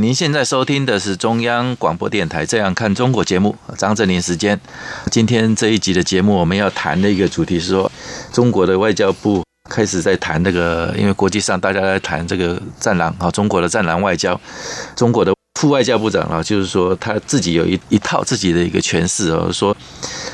您现在收听的是中央广播电台《这样看中国》节目，张正霖时间。今天这一集的节目，我们要谈的一个主题是说，中国的外交部开始在谈这个，因为国际上大家在谈这个“战狼”啊，中国的“战狼外交”。中国的副外交部长啊，就是说他自己有一一套自己的一个诠释啊，说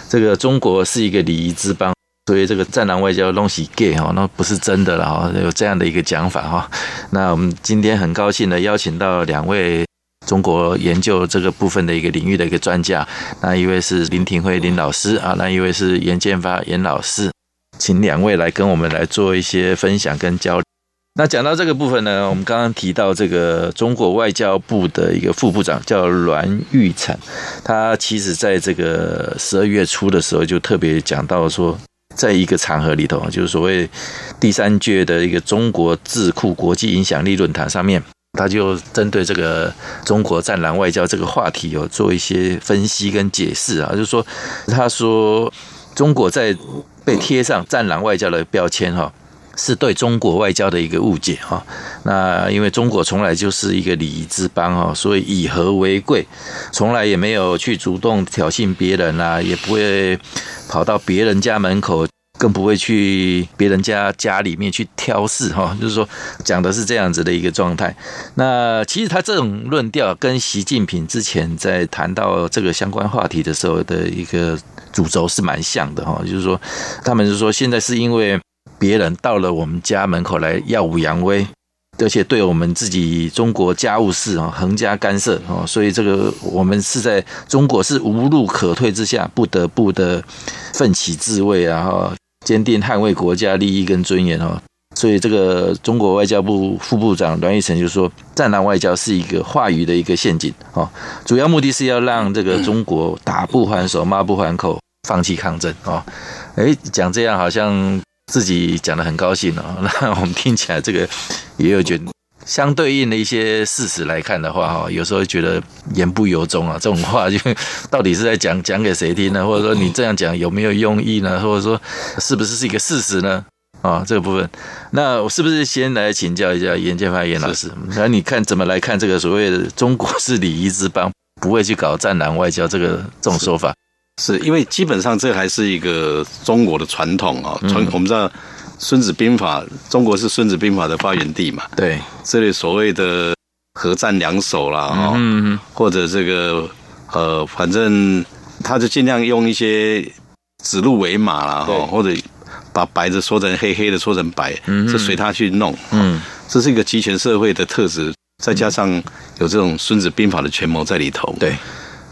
这个中国是一个礼仪之邦。所以这个战狼外交东西 gay 哈，那不是真的了哈，有这样的一个讲法哈。那我们今天很高兴的邀请到两位中国研究这个部分的一个领域的一个专家，那一位是林廷辉林老师啊，那一位是严建发严老师，请两位来跟我们来做一些分享跟交流。那讲到这个部分呢，我们刚刚提到这个中国外交部的一个副部长叫栾玉成，他其实在这个十二月初的时候就特别讲到说。在一个场合里头，就是所谓第三届的一个中国智库国际影响力论坛上面，他就针对这个中国战狼外交这个话题有做一些分析跟解释啊，就是说，他说中国在被贴上战狼外交的标签哈。是对中国外交的一个误解哈，那因为中国从来就是一个礼仪之邦哈，所以以和为贵，从来也没有去主动挑衅别人啊，也不会跑到别人家门口，更不会去别人家家里面去挑事哈，就是说讲的是这样子的一个状态。那其实他这种论调跟习近平之前在谈到这个相关话题的时候的一个主轴是蛮像的哈，就是说他们是说现在是因为。别人到了我们家门口来耀武扬威，而且对我们自己中国家务事啊横加干涉啊，所以这个我们是在中国是无路可退之下，不得不的奋起自卫啊，哈，坚定捍卫国家利益跟尊严啊。所以这个中国外交部副部长栾玉成就说，战狼外交是一个话语的一个陷阱啊，主要目的是要让这个中国打不还手，骂不还口，放弃抗争啊。哎，讲这样好像。自己讲的很高兴哦，那我们听起来这个也有觉得相对应的一些事实来看的话哈，有时候觉得言不由衷啊，这种话就到底是在讲 讲给谁听呢？或者说你这样讲有没有用意呢？或者说是不是是一个事实呢？啊，这个部分，那我是不是先来请教一下严建发严老师？那你看怎么来看这个所谓的中国是礼仪之邦，不会去搞战狼外交这个这种说法？是因为基本上这还是一个中国的传统啊，传我们知道《孙子兵法》，中国是《孙子兵法》的发源地嘛，对，这里所谓的合战两手啦，哈，或者这个呃，反正他就尽量用一些指鹿为马啦，哈，或者把白的说成黑，黑的说成白，就随他去弄，嗯，这是一个集权社会的特质，再加上有这种《孙子兵法》的权谋在里头，对，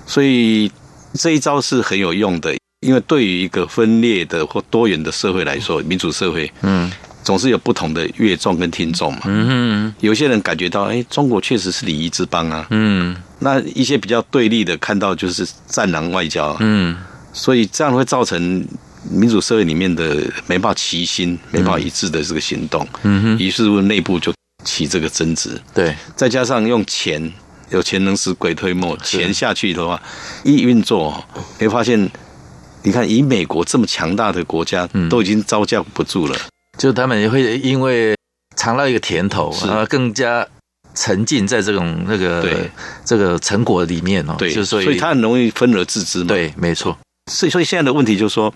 所以。这一招是很有用的，因为对于一个分裂的或多元的社会来说，民主社会，嗯，总是有不同的乐众跟听众嘛，嗯哼，有些人感觉到，哎，中国确实是礼仪之邦啊，嗯，那一些比较对立的看到就是战狼外交，嗯，所以这样会造成民主社会里面的没办法齐心、没办法一致的这个行动，嗯哼，于是乎内部就起这个争执，对，再加上用钱。有钱能使鬼推磨，钱下去的话，一运作，你会发现，你看以美国这么强大的国家，都已经招架不住了。就他们也会因为尝到一个甜头，啊，更加沉浸在这种那个这个成果里面哦。对，就所以，所以他很容易分而治之嘛。对，没错。所以，所以现在的问题就是说，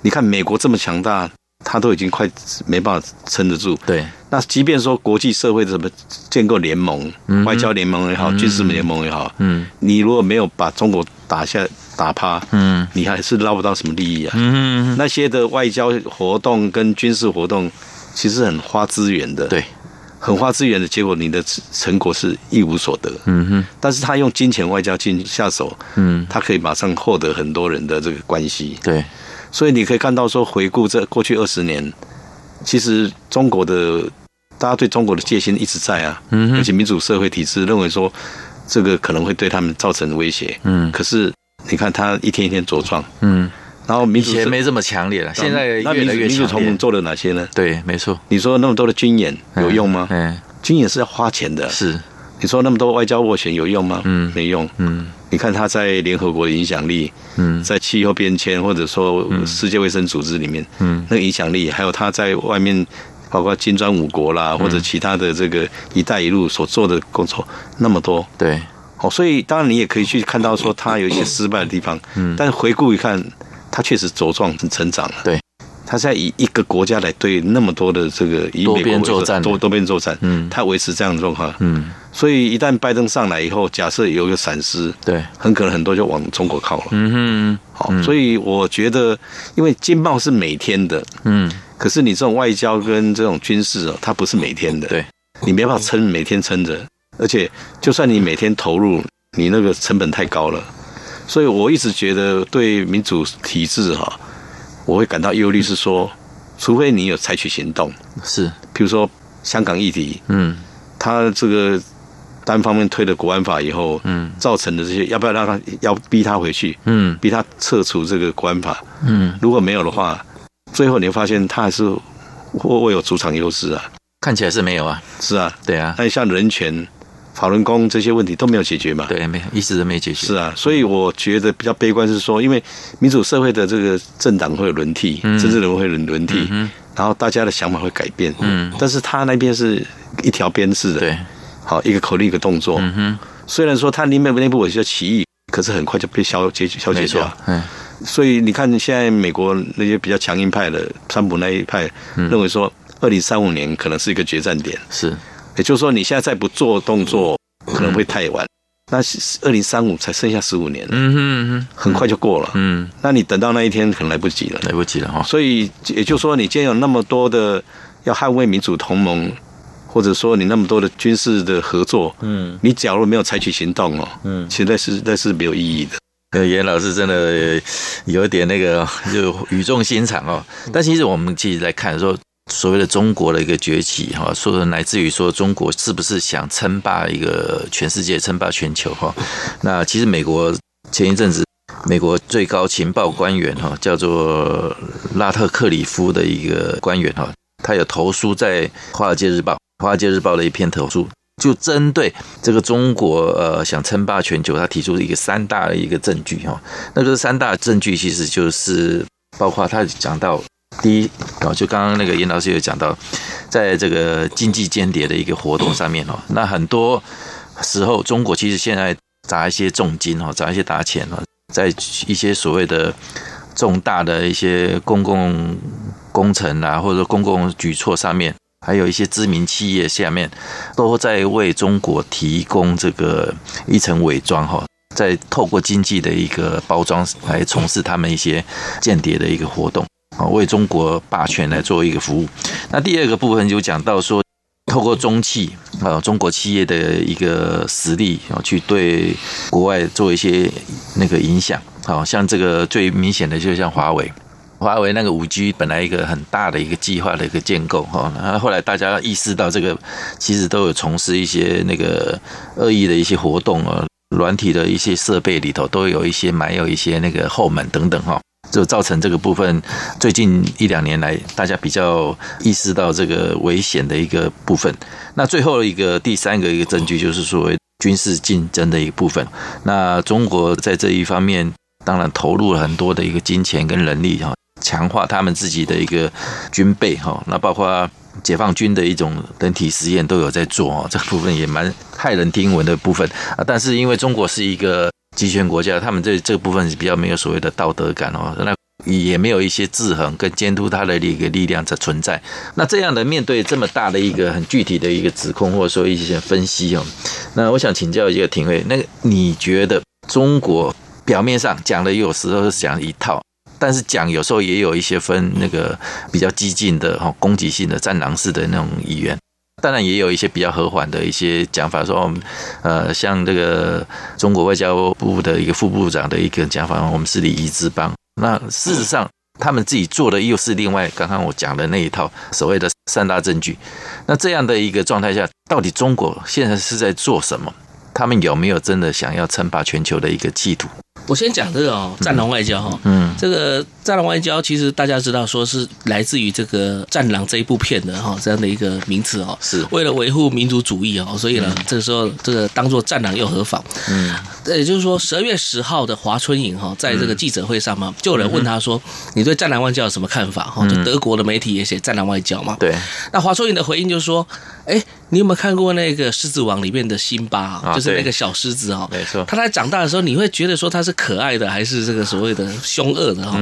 你看美国这么强大。他都已经快没办法撑得住。对，那即便说国际社会怎么建构联盟，外交联盟也好，军事联盟也好，嗯，你如果没有把中国打下打趴，嗯，你还是捞不到什么利益啊。嗯，那些的外交活动跟军事活动，其实很花资源的。对，很花资源的结果，你的成果是一无所得。嗯哼，但是他用金钱外交进下手，嗯，他可以马上获得很多人的这个关系。对。所以你可以看到，说回顾这过去二十年，其实中国的大家对中国的戒心一直在啊，嗯而且民主社会体制认为说，这个可能会对他们造成威胁。嗯，可是你看他一天一天茁壮。嗯，然后民主以前没这么强烈了，现在越来越强烈。民主同盟做了哪些呢？对，没错。你说那么多的军演有用吗？嗯，军演是要花钱的。是。你说那么多外交斡旋有用吗？嗯，没用。嗯，你看他在联合国的影响力，嗯，在气候变迁或者说世界卫生组织里面，嗯，那个影响力，还有他在外面，包括金砖五国啦，或者其他的这个“一带一路”所做的工作那么多，对，哦，所以当然你也可以去看到说他有一些失败的地方，嗯，但是回顾一看，他确实茁壮成长了，对。他现在以一个国家来对那么多的这个以多边作战，多多边作战，嗯，他维持这样的状况，嗯，所以一旦拜登上来以后，假设有一个闪失，对，很可能很多就往中国靠了，嗯哼，好，所以我觉得，因为经贸是每天的，嗯，可是你这种外交跟这种军事哦，它不是每天的，对，你没办法撑每天撑着，而且就算你每天投入，你那个成本太高了，所以我一直觉得对民主体制哈。我会感到忧虑，是说，除非你有采取行动，是，比如说香港议题，嗯，他这个单方面推了国安法以后，嗯，造成的这些，要不要让他要逼他回去，嗯，逼他撤除这个国安法，嗯，如果没有的话，最后你会发现他还是会会有主场优势啊，看起来是没有啊，是啊，对啊，但像人权。法轮功这些问题都没有解决嘛？对，没有，一直都没解决。是啊，所以我觉得比较悲观是说，因为民主社会的这个政党会有轮替，政治人物会轮轮替，然后大家的想法会改变。嗯，但是他那边是一条鞭式的，对，好，一个口令一个动作。嗯哼，虽然说他里面内部有些歧义，可是很快就被消解消解掉。嗯，所以你看现在美国那些比较强硬派的川普那一派认为说，二零三五年可能是一个决战点。是。也就是说，你现在再不做动作，可能会太晚。那二零三五才剩下十五年，嗯哼，很快就过了。嗯，那你等到那一天，可能来不及了，来不及了哈。所以，也就是说，你既然有那么多的要捍卫民主同盟，或者说你那么多的军事的合作，嗯，你假如没有采取行动哦，嗯，其实那是那是没有意义的。呃，严老师真的有点那个，就语重心长哦。但其实我们其实来看说。所谓的中国的一个崛起，哈，说的乃至于说中国是不是想称霸一个全世界，称霸全球，哈？那其实美国前一阵子，美国最高情报官员，哈，叫做拉特克里夫的一个官员，哈，他有投书在《华尔街日报》，《华尔街日报》的一篇投书，就针对这个中国，呃，想称霸全球，他提出一个三大的一个证据，哈。那个三大证据其实就是包括他讲到。第一，哦，就刚刚那个颜老师有讲到，在这个经济间谍的一个活动上面哦，那很多时候中国其实现在砸一些重金哦，砸一些大钱哦，在一些所谓的重大的一些公共工程啊，或者公共举措上面，还有一些知名企业下面，都在为中国提供这个一层伪装哈，在透过经济的一个包装来从事他们一些间谍的一个活动。啊，为中国霸权来做一个服务。那第二个部分就讲到说，透过中企啊，中国企业的一个实力啊，去对国外做一些那个影响。好像这个最明显的，就像华为，华为那个五 G 本来一个很大的一个计划的一个建构哈，然后后来大家意识到这个其实都有从事一些那个恶意的一些活动啊，软体的一些设备里头都有一些埋有一些那个后门等等哈。就造成这个部分，最近一两年来，大家比较意识到这个危险的一个部分。那最后一个第三个一个证据，就是所谓军事竞争的一个部分。那中国在这一方面，当然投入了很多的一个金钱跟人力哈，强化他们自己的一个军备哈。那包括解放军的一种人体实验都有在做哦，这部分也蛮骇人听闻的部分啊。但是因为中国是一个。集权国家，他们这这部分是比较没有所谓的道德感哦，那也没有一些制衡跟监督他的一个力量在存在。那这样的面对这么大的一个很具体的一个指控，或者说一些分析哦，那我想请教一个廷辉，那个你觉得中国表面上讲的有时候是讲一套，但是讲有时候也有一些分那个比较激进的哈攻击性的战狼式的那种语言。当然也有一些比较和缓的一些讲法，说我们呃，像这个中国外交部的一个副部长的一个讲法，我们是礼仪之邦。那事实上，他们自己做的又是另外刚刚我讲的那一套所谓的三大证据。那这样的一个状态下，到底中国现在是在做什么？他们有没有真的想要称霸全球的一个企图？我先讲这个哦，战狼外交哈，嗯，这个战狼外交其实大家知道，说是来自于这个《战狼》这一部片的哈，这样的一个名词哦，是。为了维护民族主义哦，所以呢，这个时候这个当做战狼又何妨？嗯，也就是说，十二月十号的华春莹哈，在这个记者会上嘛，就有人问他说：“你对战狼外交有什么看法？”哈，就德国的媒体也写战狼外交嘛，对。那华春莹的回应就是说：“哎，你有没有看过那个《狮子王》里面的辛巴就是那个小狮子哦？没错，他在长大的时候，你会觉得说他是。可爱的还是这个所谓的凶恶的哈？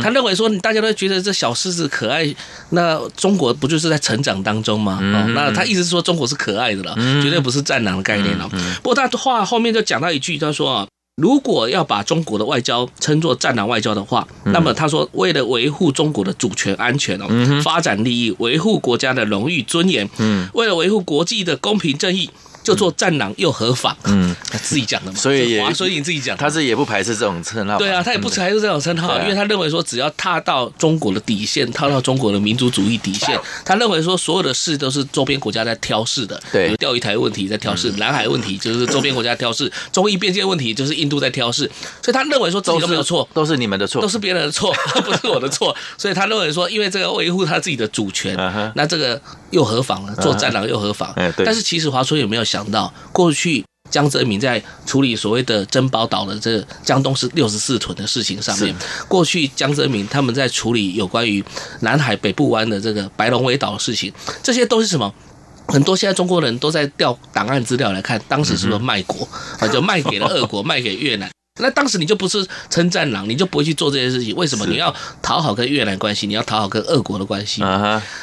他认为说，大家都觉得这小狮子可爱，那中国不就是在成长当中吗？那他意思是说中国是可爱的了，绝对不是战狼的概念了。不过他话后面就讲到一句，他说啊，如果要把中国的外交称作战狼外交的话，那么他说为了维护中国的主权安全哦，发展利益，维护国家的荣誉尊严，为了维护国际的公平正义。就做战狼又何妨？嗯，他自己讲的嘛。所以华春莹自己讲，他是也不排斥这种称号。对啊，他也不排斥这种称号，因为他认为说，只要踏到中国的底线，踏到中国的民族主义底线，他认为说，所有的事都是周边国家在挑事的。对，比如钓鱼台问题在挑事，南海问题就是周边国家挑事，中印边界问题就是印度在挑事，所以他认为说自己都没有错，都是你们的错，都是别人的错，不是我的错。所以他认为说，因为这个维护他自己的主权，那这个又何妨呢？做战狼又何妨？但是其实华春有没有想到过？去江泽民在处理所谓的珍宝岛的这江东是六十四屯的事情上面，过去江泽民他们在处理有关于南海北部湾的这个白龙尾岛的事情，这些都是什么？很多现在中国人都在调档案资料来看，当时是不是卖国啊？就卖给了俄国，卖给越南。那当时你就不是称战狼，你就不会去做这些事情。为什么？你要讨好跟越南关系，你要讨好跟俄国的关系。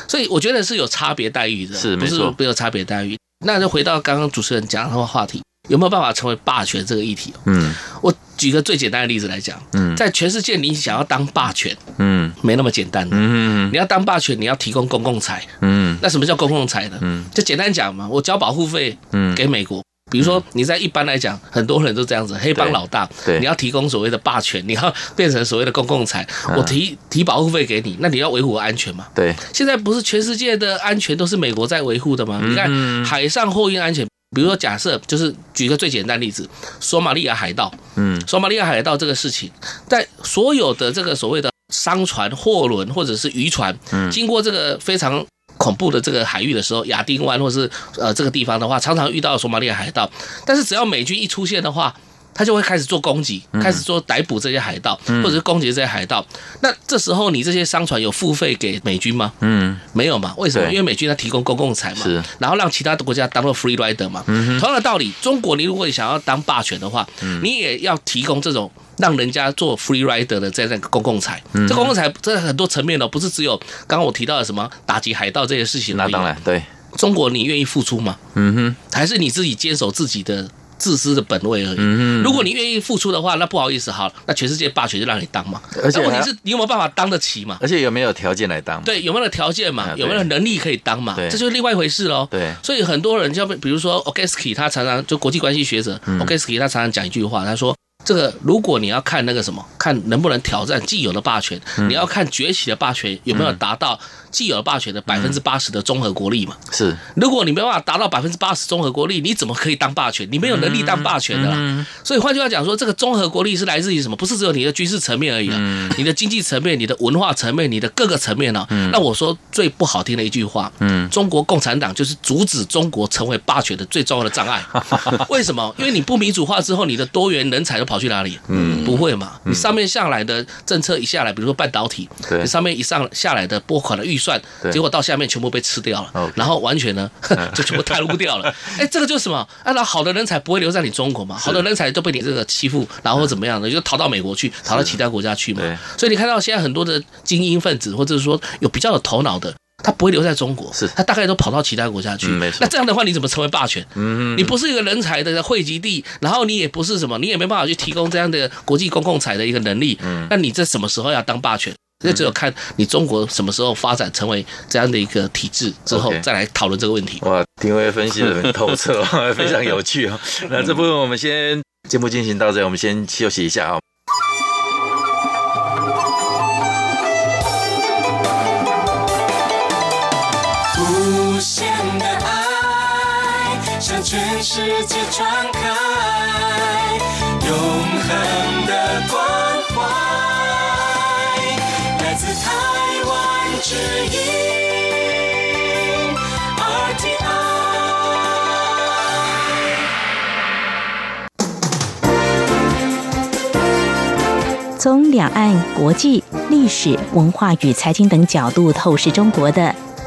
所以我觉得是有差别待遇的，是不是没有差别待遇？那就回到刚刚主持人讲的话题，有没有办法成为霸权这个议题？嗯，我举个最简单的例子来讲，嗯，在全世界你想要当霸权，嗯，没那么简单的，嗯，你要当霸权，你要提供公共财，嗯，那什么叫公共财呢？嗯，就简单讲嘛，我交保护费，嗯，给美国。比如说，你在一般来讲，很多人都这样子，黑帮老大，你要提供所谓的霸权，你要变成所谓的公共财，我提提保护费给你，那你要维护我安全嘛？对。现在不是全世界的安全都是美国在维护的吗？你看海上货运安全，比如说假设就是举个最简单例子，索马利亚海盗，嗯，索马利亚海盗这个事情，在所有的这个所谓的商船、货轮或者是渔船，经过这个非常。恐怖的这个海域的时候，亚丁湾或是呃这个地方的话，常常遇到索马里海盗。但是只要美军一出现的话，他就会开始做攻击，开始做逮捕这些海盗，或者是攻击这些海盗。那这时候你这些商船有付费给美军吗？嗯，没有嘛？为什么？因为美军他提供公共财嘛，是，然后让其他的国家当做 free rider 嘛。同样的道理，中国你如果你想要当霸权的话，你也要提供这种。让人家做 free rider 的，在那个公共财，这公共财这很多层面的，不是只有刚刚我提到的什么打击海盗这些事情。那当然，对中国，你愿意付出吗？嗯哼，还是你自己坚守自己的自私的本位而已。嗯，如果你愿意付出的话，那不好意思，好，那全世界霸权就让你当嘛。而且问题是，你有没有办法当得起嘛？而且有没有条件来当？对，有没有条件嘛？有没有能力可以当嘛？这就是另外一回事喽。对，所以很多人就比如说 Ogesky，他常常就国际关系学者 Ogesky，他常常讲一句话，他说。这个，如果你要看那个什么，看能不能挑战既有的霸权，你要看崛起的霸权有没有达到既有的霸权的百分之八十的综合国力嘛？是，如果你没办法达到百分之八十综合国力，你怎么可以当霸权？你没有能力当霸权的啦。所以换句话讲说，这个综合国力是来自于什么？不是只有你的军事层面而已啊，你的经济层面、你的文化层面、你的各个层面呢？那我说最不好听的一句话，嗯，中国共产党就是阻止中国成为霸权的最重要的障碍。为什么？因为你不民主化之后，你的多元人才都跑。跑去哪里？嗯，不会嘛？你上面下来的政策一下来，比如说半导体，对，你上面一上下来的拨款的预算，结果到下面全部被吃掉了，然后完全呢 就全部贪污掉了。哎，这个就是什么？那好的人才不会留在你中国嘛？好的人才都被你这个欺负，然后怎么样呢？就逃到美国去，逃到其他国家去嘛。所以你看到现在很多的精英分子，或者是说有比较有头脑的。他不会留在中国，是他大概都跑到其他国家去。没错。那这样的话，你怎么成为霸权？嗯，你不是一个人才的汇集地，然后你也不是什么，你也没办法去提供这样的国际公共财的一个能力。嗯，那你这什么时候要当霸权？那只有看你中国什么时候发展成为这样的一个体制之后，再来讨论这个问题。哇，廷辉分析的很透彻，非常有趣啊。那这部分我们先节目进行到这，我们先休息一下啊。无限的爱，向全世界传开永恒的关怀，来自台湾之音 RTI。从两岸、国际、历史、文化与财经等角度透视中国的，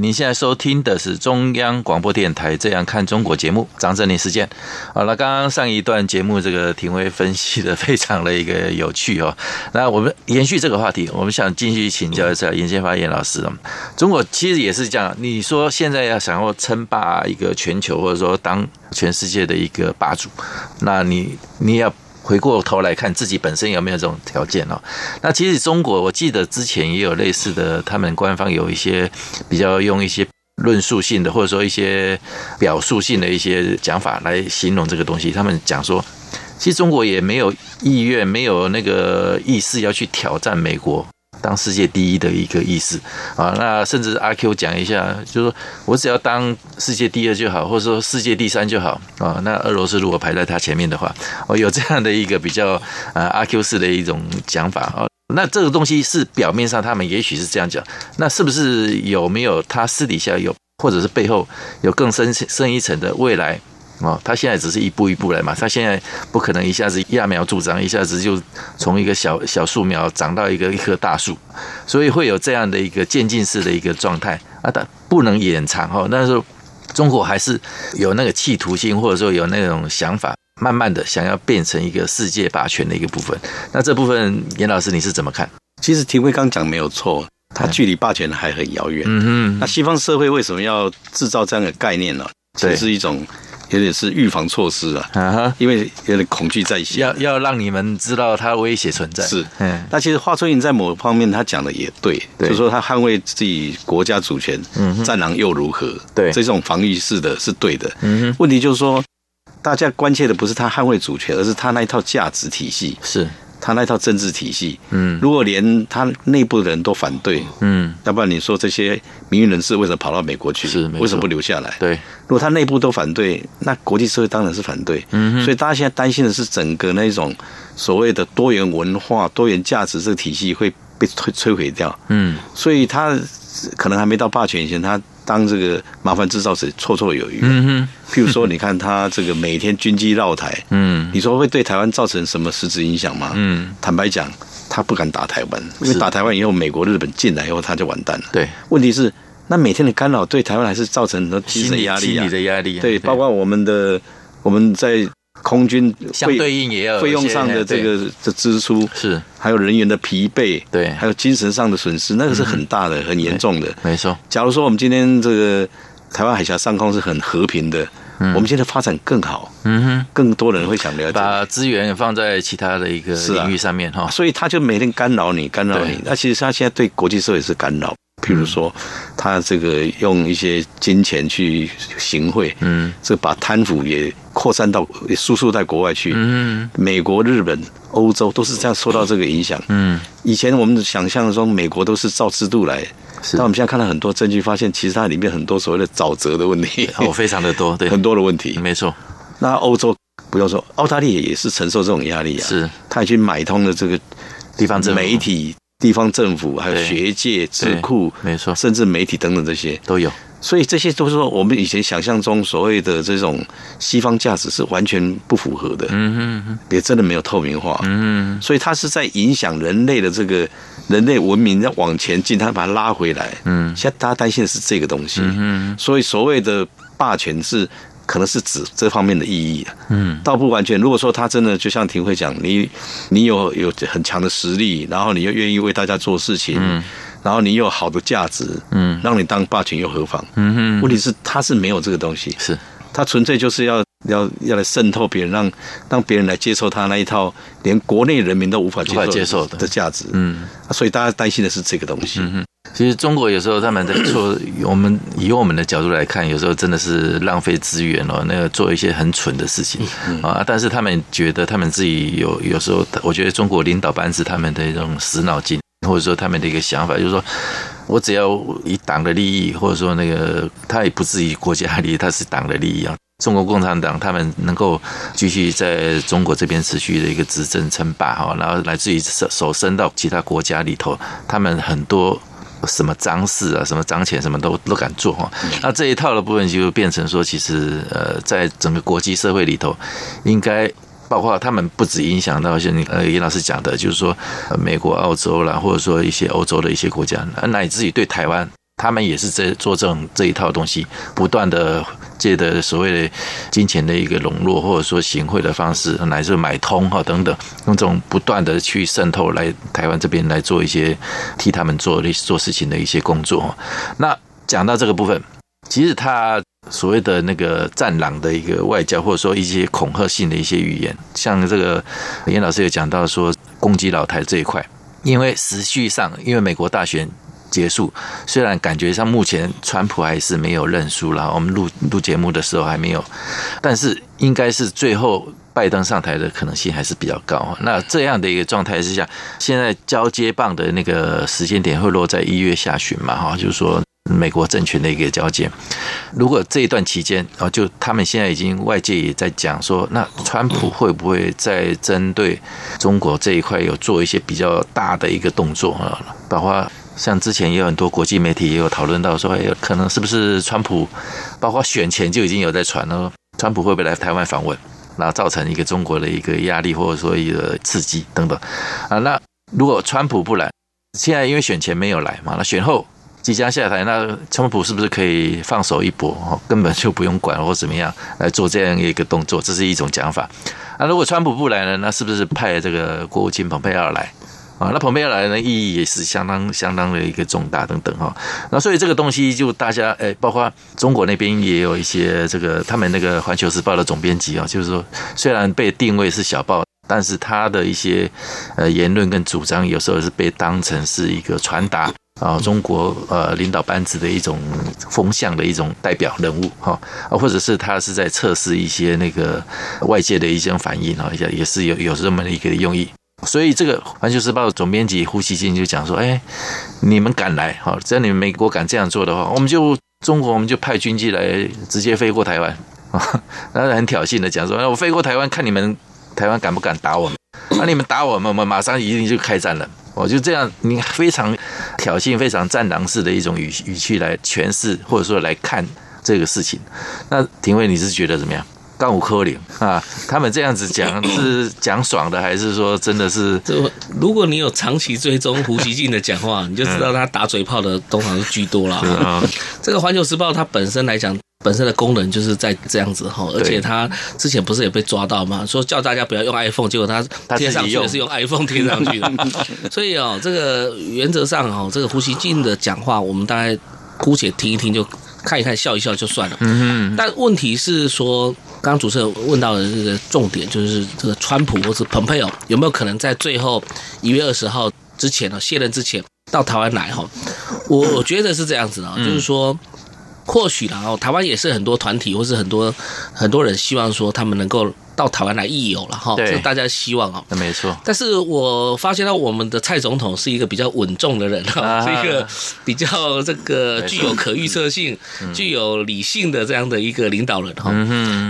您现在收听的是中央广播电台《这样看中国》节目，张正霖时间。好了，刚刚上一段节目，这个庭威分析的非常的一个有趣哦。那我们延续这个话题，我们想继续请教一下颜建发颜老师。中国其实也是这样，你说现在要想要称霸一个全球，或者说当全世界的一个霸主，那你你要。回过头来看自己本身有没有这种条件哦？那其实中国，我记得之前也有类似的，他们官方有一些比较用一些论述性的，或者说一些表述性的一些讲法来形容这个东西。他们讲说，其实中国也没有意愿，没有那个意思要去挑战美国。当世界第一的一个意思啊，那甚至阿 Q 讲一下，就是说我只要当世界第二就好，或者说世界第三就好啊。那俄罗斯如果排在他前面的话，哦，有这样的一个比较啊阿 Q 式的一种讲法啊。那这个东西是表面上他们也许是这样讲，那是不是有没有他私底下有，或者是背后有更深深一层的未来？哦，他现在只是一步一步来嘛，他现在不可能一下子揠苗助长，一下子就从一个小小树苗长到一个一棵大树，所以会有这样的一个渐进式的一个状态啊，但不能掩藏哈。但是中国还是有那个企图心，或者说有那种想法，慢慢的想要变成一个世界霸权的一个部分。那这部分严老师你是怎么看？其实廷辉刚讲没有错，他距离霸权还很遥远。嗯哼，那西方社会为什么要制造这样的概念呢？这是一种。有点是预防措施啊，因为有点恐惧在先，要要让你们知道它威胁存在。是，嗯，那其实华春莹在某方面他讲的也对，就是说他捍卫自己国家主权，嗯，战狼又如何？对，这种防御式的是对的。嗯哼，问题就是说，大家关切的不是他捍卫主权，而是他那一套价值体系。是。他那套政治体系，嗯，如果连他内部的人都反对，嗯，要不然你说这些民运人士为什么跑到美国去？是，为什么不留下来？对，如果他内部都反对，那国际社会当然是反对。嗯，所以大家现在担心的是整个那种所谓的多元文化、多元价值这个体系会被摧摧毁掉。嗯，所以他可能还没到霸权以前，他。当这个麻烦制造者绰绰有余。嗯哼，譬如说，你看他这个每天军机绕台，嗯，你说会对台湾造成什么实质影响吗？嗯，坦白讲，他不敢打台湾，因为打台湾以后，美国、日本进来以后，他就完蛋了。对，问题是那每天的干扰对台湾还是造成很多精神压力、心理的压力。对，包括我们的我们在。空军相对应也要费用上的这个的支出是，还有人员的疲惫，对，还有精神上的损失，那个是很大的、很严重的。没错。假如说我们今天这个台湾海峡上空是很和平的，我们现在发展更好，嗯哼，更多人会想了解，把资源放在其他的一个领域上面哈。所以他就每天干扰你，干扰你。那其实他现在对国际社会是干扰。譬如说，他这个用一些金钱去行贿，嗯，这把贪腐也扩散到也输出到国外去，嗯，美国、日本、欧洲都是这样受到这个影响，嗯，以前我们想象中美国都是照制度来，但我们现在看到很多证据，发现其实它里面很多所谓的沼泽的问题，哦，非常的多，对，很多的问题，没错。那欧洲不用说，澳大利亚也是承受这种压力啊，是，他已经买通了这个地方媒体。地方政府还有学界、智库，没错，甚至媒体等等这些。都有。所以这些都是说我们以前想象中所谓的这种西方价值是完全不符合的，嗯嗯，也真的没有透明化，嗯，所以它是在影响人类的这个人类文明要往前进，它把它拉回来，嗯，现在大家担心的是这个东西，嗯，所以所谓的霸权是可能是指这方面的意义，嗯，倒不完全。如果说他真的就像庭慧讲，你你有有很强的实力，然后你又愿意为大家做事情，嗯。然后你有好的价值，嗯，让你当霸权又何妨？嗯哼，问题是他是没有这个东西，是他纯粹就是要要要来渗透别人，让让别人来接受他那一套连国内人民都无法接受的，接受的的价值，嗯，所以大家担心的是这个东西。嗯哼，其实中国有时候他们在做，我们以我们的角度来看，有时候真的是浪费资源哦，那个做一些很蠢的事情啊。但是他们觉得他们自己有有时候，我觉得中国领导班子他们的一种死脑筋。或者说他们的一个想法，就是说我只要以党的利益，或者说那个他也不至于国家利益，他是党的利益啊。中国共产党他们能够继续在中国这边持续的一个执政称霸哈，然后来自于手手伸到其他国家里头，他们很多什么脏事啊，什么脏钱，什么都都敢做哈。那这一套的部分就变成说，其实呃，在整个国际社会里头，应该。包括他们不止影响到像呃严老师讲的，就是说美国、澳洲啦，或者说一些欧洲的一些国家，乃至于对台湾，他们也是在做这种这一套东西，不断的借的所谓的金钱的一个笼络，或者说行贿的方式，乃至买通哈等等，用这种不断的去渗透来台湾这边来做一些替他们做的做事情的一些工作。那讲到这个部分，其实他。所谓的那个战狼的一个外交，或者说一些恐吓性的一些语言，像这个严老师有讲到说攻击老台这一块，因为实际上，因为美国大选结束，虽然感觉上目前川普还是没有认输了，我们录录节目的时候还没有，但是应该是最后拜登上台的可能性还是比较高。那这样的一个状态之下，现在交接棒的那个时间点会落在一月下旬嘛？哈，就是说。美国政权的一个交接，如果这一段期间啊，就他们现在已经外界也在讲说，那川普会不会在针对中国这一块有做一些比较大的一个动作啊？包括像之前也有很多国际媒体也有讨论到说，哎，可能是不是川普，包括选前就已经有在传了，川普会不会来台湾访问，然后造成一个中国的一个压力或者说一个刺激等等啊？那如果川普不来，现在因为选前没有来嘛，那选后。即将下台，那川普是不是可以放手一搏？根本就不用管或怎么样来做这样一个动作，这是一种讲法。那如果川普不来呢？那是不是派这个国务卿蓬佩奥来啊？那蓬佩奥来呢，意义也是相当相当的一个重大等等哈。那所以这个东西就大家诶，包括中国那边也有一些这个他们那个《环球时报》的总编辑啊，就是说虽然被定位是小报，但是他的一些呃言论跟主张有时候是被当成是一个传达。啊，中国呃领导班子的一种风向的一种代表人物哈，啊，或者是他是在测试一些那个外界的一些反应啊，也也是有有这么的一个用意。所以这个《环球时报》总编辑胡锡进就讲说，哎，你们敢来哈，只要你们美国敢这样做的话，我们就中国我们就派军机来直接飞过台湾啊，然后很挑衅的讲说，我飞过台湾看你们台湾敢不敢打我们，那你们打我们，我们马上一定就开战了。我就这样，你非常挑衅、非常战狼式的一种语语气来诠释，或者说来看这个事情。那廷辉，你是觉得怎么样？刚五科零啊，他们这样子讲是讲爽的，还是说真的是？如果你有长期追踪胡锡进的讲话，你就知道他打嘴炮的通常是居多了。这个《环球时报》它本身来讲。本身的功能就是在这样子哈，而且他之前不是也被抓到吗？说叫大家不要用 iPhone，结果他贴上去的是用 iPhone 贴上去的。所以哦，这个原则上哦，这个胡锡进的讲话，我们大概姑且听一听，就看一看，笑一笑就算了。嗯，但问题是说，刚刚主持人问到的这个重点，就是这个川普或是蓬佩奥有没有可能在最后一月二十号之前呢，卸任之前到台湾来哈？我我觉得是这样子的，就是说。或许然后台湾也是很多团体或是很多很多人希望说他们能够到台湾来义游了哈，这大家希望哦。那，没错。但是我发现到我们的蔡总统是一个比较稳重的人哈，是一个比较这个具有可预测性、具有理性的这样的一个领导人哈。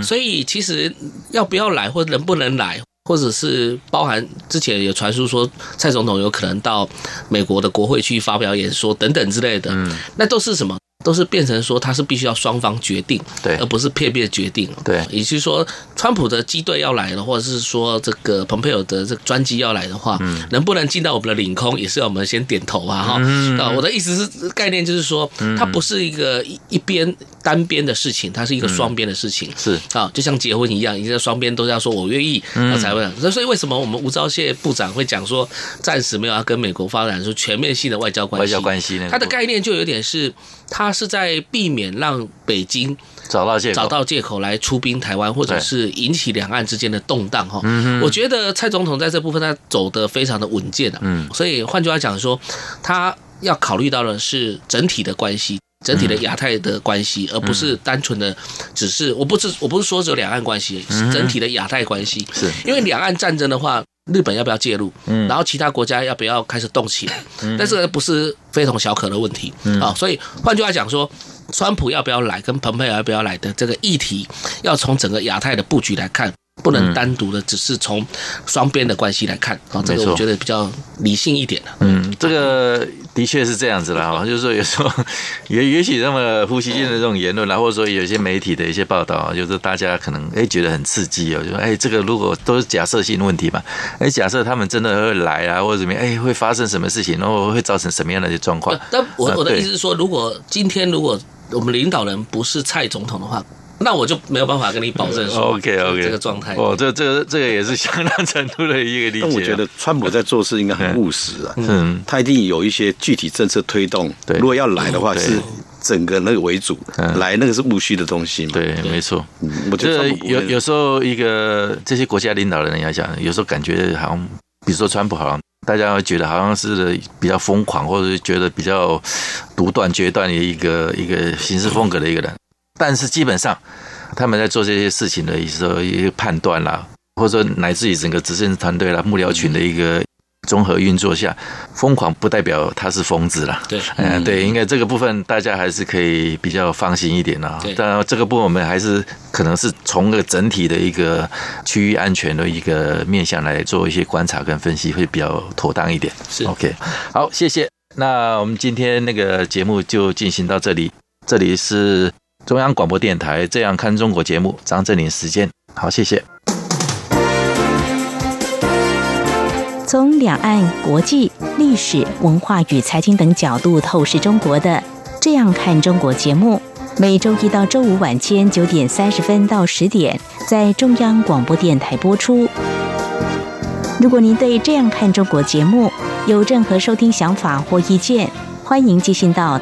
所以其实要不要来或能不能来，或者是包含之前有传出说蔡总统有可能到美国的国会去发表演说等等之类的，嗯那都是什么？都是变成说他是必须要双方决定，对，而不是片面决定，对。也就是说，川普的机队要来了，或者是说这个蓬佩奥的这个专机要来的话，嗯，能不能进到我们的领空，也是要我们先点头啊，哈、嗯。啊，我的意思是概念就是说，它不是一个一一边单边的事情，它是一个双边的事情，是啊，就像结婚一样，一个双边都要说我愿意，那才会。所以为什么我们吴钊燮部长会讲说，暂时没有要跟美国发展出全面性的外交关系？外交关系呢？它的概念就有点是，它是在避免让北京找到借，找到借口来出兵台湾，或者是引起两岸之间的动荡哈。我觉得蔡总统在这部分他走得非常的稳健的，嗯，所以换句话讲说，他要考虑到的是整体的关系，整体的亚太的关系，而不是单纯的只是我不是我不是说只有两岸关系，是整体的亚太关系，是。因为两岸战争的话。日本要不要介入？嗯，然后其他国家要不要开始动起来？嗯，但是不是非同小可的问题啊。所以换句话讲说，川普要不要来，跟蓬佩奥要不要来的这个议题，要从整个亚太的布局来看。不能单独的只是从双边的关系来看啊，这个我觉得比较理性一点的。嗯，这个的确是这样子啦，就是说有时候 也也许那么呼吸性的这种言论啦，或者说有些媒体的一些报道啊，就是大家可能哎觉得很刺激哦，就说哎这个如果都是假设性问题嘛，哎假设他们真的会来啊，或者怎么样，哎会发生什么事情，然后会造成什么样的状况？但我我的意思是说，如果今天如果我们领导人不是蔡总统的话。那我就没有办法跟你保证说，OK OK，这个状态哦，这这个这个也是相当程度的一个理解。但我觉得川普在做事应该很务实啊，嗯，他一定有一些具体政策推动。对，如果要来的话，是整个那个为主，来那个是务虚的东西嘛。对，没错。我觉得有有时候一个这些国家领导人要讲，有时候感觉好像，比如说川普，好像大家会觉得好像是比较疯狂，或者是觉得比较独断决断的一个一个行事风格的一个人。但是基本上，他们在做这些事情的时候，一个判断啦，或者说乃至于整个执政团队啦、幕僚群的一个综合运作下，疯狂不代表他是疯子啦。对，嗯，对，应该这个部分大家还是可以比较放心一点啦。当然，这个部分我们还是可能是从个整体的一个区域安全的一个面向来做一些观察跟分析，会比较妥当一点。是 OK，好，谢谢。那我们今天那个节目就进行到这里，这里是。中央广播电台《这样看中国》节目，张振林时间，好，谢谢。从两岸、国际、历史文化与财经等角度透视中国的《这样看中国》节目，每周一到周五晚间九点三十分到十点，在中央广播电台播出。如果您对《这样看中国》节目有任何收听想法或意见，欢迎寄信到。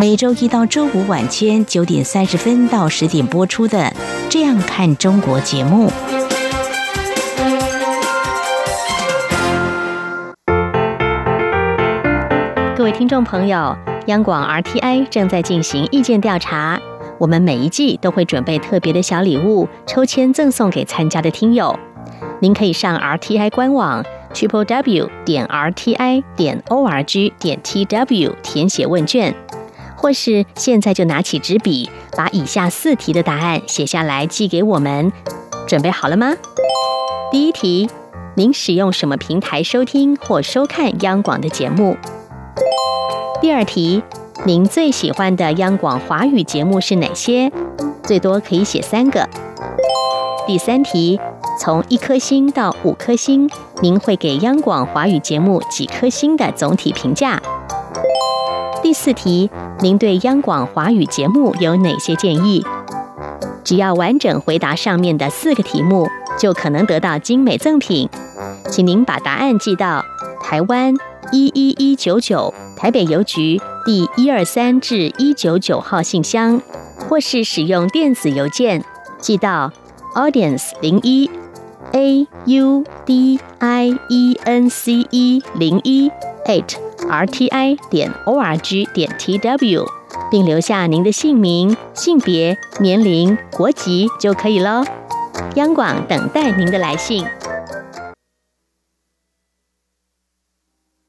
每周一到周五晚间九点三十分到十点播出的。这样看中国节目，各位听众朋友，央广 RTI 正在进行意见调查，我们每一季都会准备特别的小礼物，抽签赠送给参加的听友。您可以上 RTI 官网 triple w 点 rti 点 org 点 tw 填写问卷。或是现在就拿起纸笔，把以下四题的答案写下来寄给我们。准备好了吗？第一题，您使用什么平台收听或收看央广的节目？第二题，您最喜欢的央广华语节目是哪些？最多可以写三个。第三题，从一颗星到五颗星，您会给央广华语节目几颗星的总体评价？第四题，您对央广华语节目有哪些建议？只要完整回答上面的四个题目，就可能得到精美赠品。请您把答案寄到台湾一一一九九台北邮局第一二三至一九九号信箱，或是使用电子邮件寄到 audience 零一 a u d i e n c e 零一 eight rti 点 org 点 tw，并留下您的姓名、性别、年龄、国籍就可以了。央广等待您的来信。